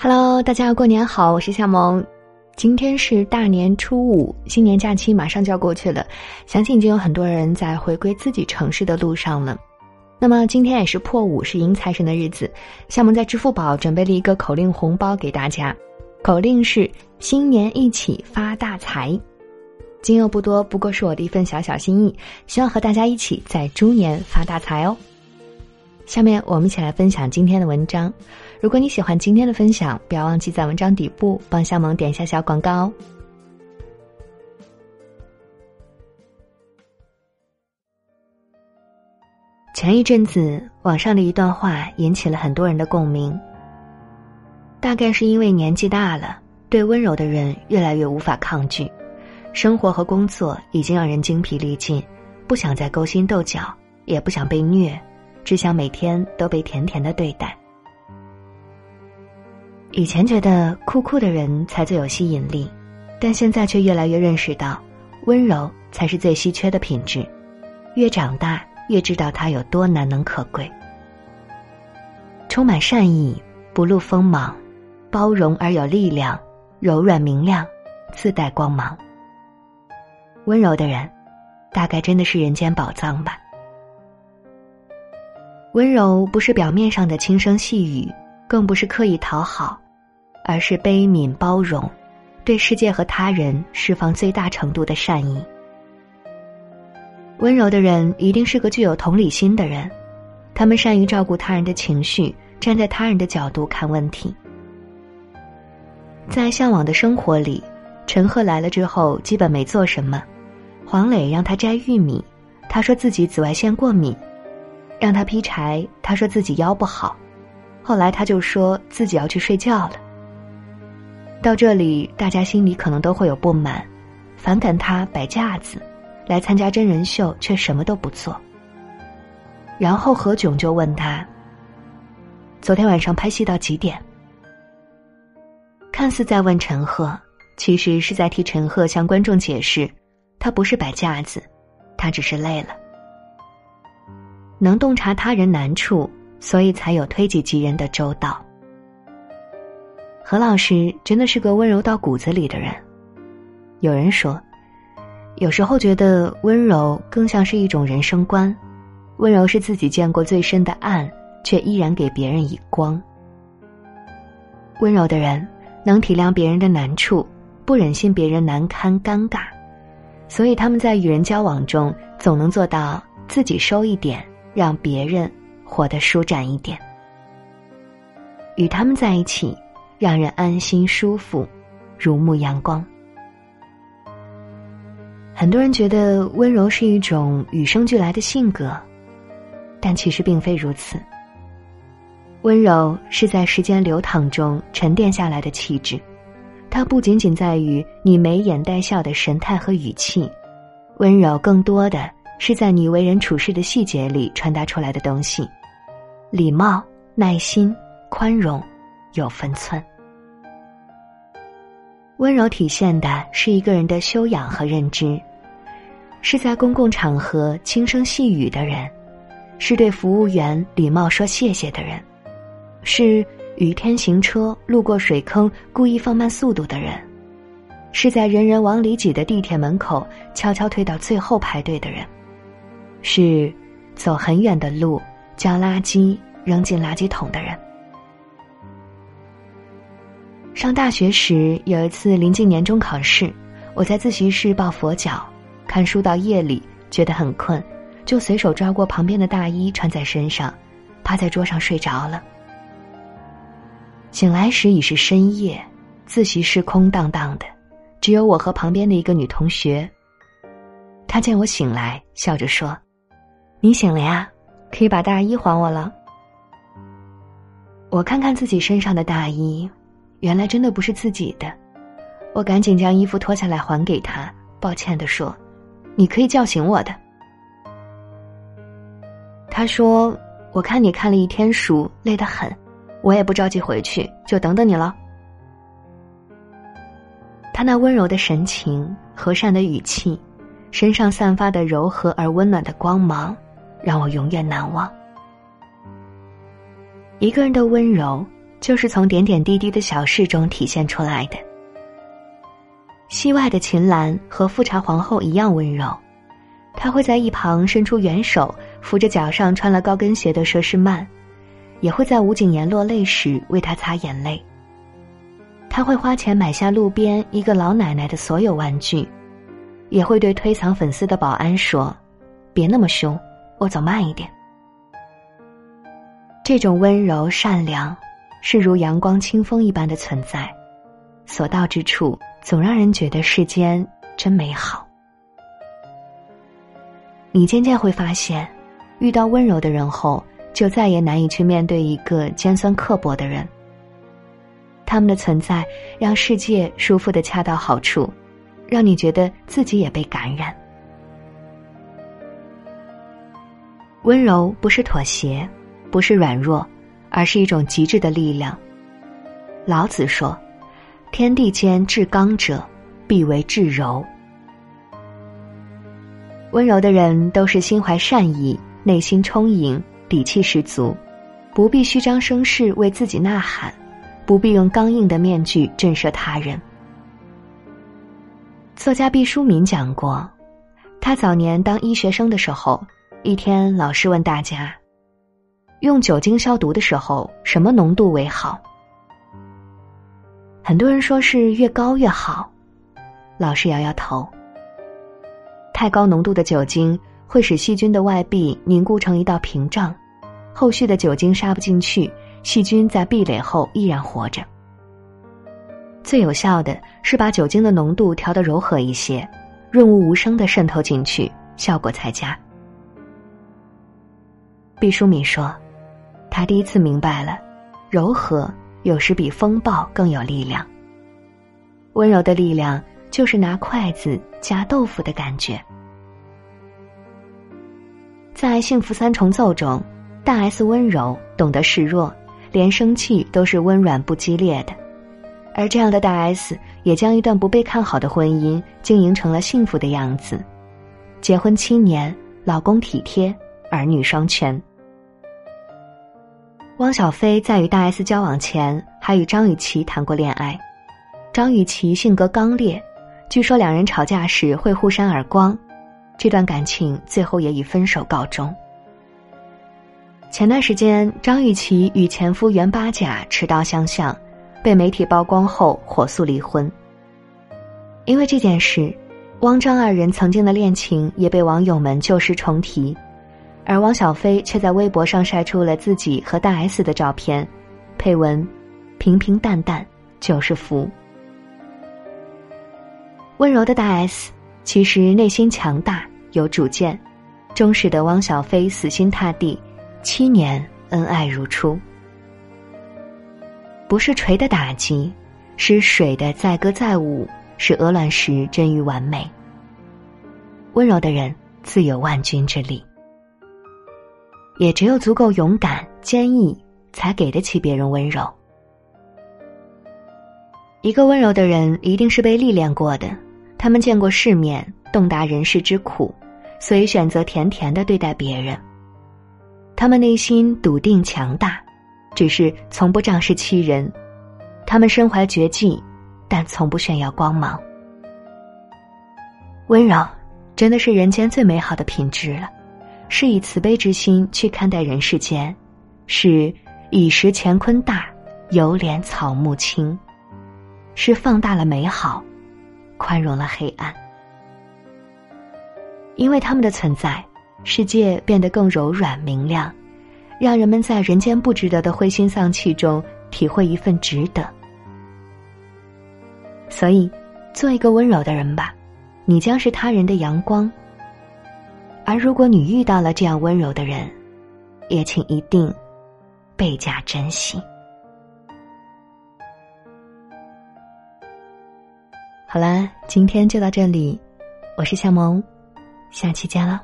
Hello，大家过年好，我是夏萌。今天是大年初五，新年假期马上就要过去了，相信已经有很多人在回归自己城市的路上了。那么今天也是破五，是迎财神的日子。夏萌在支付宝准备了一个口令红包给大家，口令是“新年一起发大财”。金额不多，不过是我的一份小小心意，希望和大家一起在猪年发大财哦。下面我们一起来分享今天的文章。如果你喜欢今天的分享，不要忘记在文章底部帮夏萌点一下小广告哦。前一阵子，网上的一段话引起了很多人的共鸣。大概是因为年纪大了，对温柔的人越来越无法抗拒，生活和工作已经让人精疲力尽，不想再勾心斗角，也不想被虐。只想每天都被甜甜的对待。以前觉得酷酷的人才最有吸引力，但现在却越来越认识到，温柔才是最稀缺的品质。越长大，越知道它有多难能可贵。充满善意，不露锋芒，包容而有力量，柔软明亮，自带光芒。温柔的人，大概真的是人间宝藏吧。温柔不是表面上的轻声细语，更不是刻意讨好，而是悲悯包容，对世界和他人释放最大程度的善意。温柔的人一定是个具有同理心的人，他们善于照顾他人的情绪，站在他人的角度看问题。在向往的生活里，陈赫来了之后基本没做什么，黄磊让他摘玉米，他说自己紫外线过敏。让他劈柴，他说自己腰不好，后来他就说自己要去睡觉了。到这里，大家心里可能都会有不满，反感他摆架子，来参加真人秀却什么都不做。然后何炅就问他：“昨天晚上拍戏到几点？”看似在问陈赫，其实是在替陈赫向观众解释，他不是摆架子，他只是累了。能洞察他人难处，所以才有推己及人的周到。何老师真的是个温柔到骨子里的人。有人说，有时候觉得温柔更像是一种人生观，温柔是自己见过最深的暗，却依然给别人以光。温柔的人能体谅别人的难处，不忍心别人难堪尴尬，所以他们在与人交往中总能做到自己收一点。让别人活得舒展一点，与他们在一起，让人安心舒服，如沐阳光。很多人觉得温柔是一种与生俱来的性格，但其实并非如此。温柔是在时间流淌中沉淀下来的气质，它不仅仅在于你眉眼带笑的神态和语气，温柔更多的。是在你为人处事的细节里传达出来的东西，礼貌、耐心、宽容，有分寸。温柔体现的是一个人的修养和认知，是在公共场合轻声细语的人，是对服务员礼貌说谢谢的人，是雨天行车路过水坑故意放慢速度的人，是在人人往里挤的地铁门口悄悄退到最后排队的人。是走很远的路，将垃圾扔进垃圾桶的人。上大学时有一次临近年终考试，我在自习室抱佛脚，看书到夜里，觉得很困，就随手抓过旁边的大衣穿在身上，趴在桌上睡着了。醒来时已是深夜，自习室空荡荡的，只有我和旁边的一个女同学。她见我醒来，笑着说。你醒了呀，可以把大衣还我了。我看看自己身上的大衣，原来真的不是自己的。我赶紧将衣服脱下来还给他，抱歉的说：“你可以叫醒我的。”他说：“我看你看了一天书，累得很，我也不着急回去，就等等你了。”他那温柔的神情，和善的语气，身上散发的柔和而温暖的光芒。让我永远难忘。一个人的温柔，就是从点点滴滴的小事中体现出来的。戏外的秦岚和富察皇后一样温柔，她会在一旁伸出援手，扶着脚上穿了高跟鞋的佘诗曼，也会在吴谨言落泪时为他擦眼泪。他会花钱买下路边一个老奶奶的所有玩具，也会对推搡粉丝的保安说：“别那么凶，我走慢一点。”这种温柔善良，是如阳光清风一般的存在，所到之处总让人觉得世间真美好。你渐渐会发现，遇到温柔的人后，就再也难以去面对一个尖酸刻薄的人。他们的存在让世界舒服的恰到好处，让你觉得自己也被感染。温柔不是妥协，不是软弱，而是一种极致的力量。老子说：“天地间至刚者，必为至柔。”温柔的人都是心怀善意，内心充盈，底气十足，不必虚张声势为自己呐喊。不必用刚硬的面具震慑他人。作家毕淑敏讲过，他早年当医学生的时候，一天老师问大家：用酒精消毒的时候，什么浓度为好？很多人说是越高越好。老师摇摇头。太高浓度的酒精会使细菌的外壁凝固成一道屏障，后续的酒精杀不进去。细菌在壁垒后依然活着。最有效的是把酒精的浓度调得柔和一些，润物无声的渗透进去，效果才佳。毕淑敏说：“他第一次明白了，柔和有时比风暴更有力量。温柔的力量就是拿筷子夹豆腐的感觉。”在《幸福三重奏》中，大 S 温柔，懂得示弱。连生气都是温软不激烈的，而这样的大 S 也将一段不被看好的婚姻经营成了幸福的样子。结婚七年，老公体贴，儿女双全。汪小菲在与大 S 交往前，还与张雨绮谈过恋爱。张雨绮性格刚烈，据说两人吵架时会互扇耳光，这段感情最后也以分手告终。前段时间，张雨绮与前夫袁八甲持刀相向，被媒体曝光后火速离婚。因为这件事，汪张二人曾经的恋情也被网友们旧事重提，而汪小菲却在微博上晒出了自己和大 S 的照片，配文：“平平淡淡就是福。”温柔的大 S 其实内心强大有主见，忠实的汪小菲死心塌地。七年恩爱如初，不是锤的打击，是水的载歌载舞，是鹅卵石臻于完美。温柔的人自有万钧之力，也只有足够勇敢坚毅，才给得起别人温柔。一个温柔的人一定是被历练过的，他们见过世面，洞达人世之苦，所以选择甜甜的对待别人。他们内心笃定强大，只是从不仗势欺人。他们身怀绝技，但从不炫耀光芒。温柔，真的是人间最美好的品质了。是以慈悲之心去看待人世间，是以识乾坤大，犹怜草木青。是放大了美好，宽容了黑暗。因为他们的存在。世界变得更柔软明亮，让人们在人间不值得的灰心丧气中体会一份值得。所以，做一个温柔的人吧，你将是他人的阳光。而如果你遇到了这样温柔的人，也请一定倍加珍惜。好啦，今天就到这里，我是夏萌，下期见了。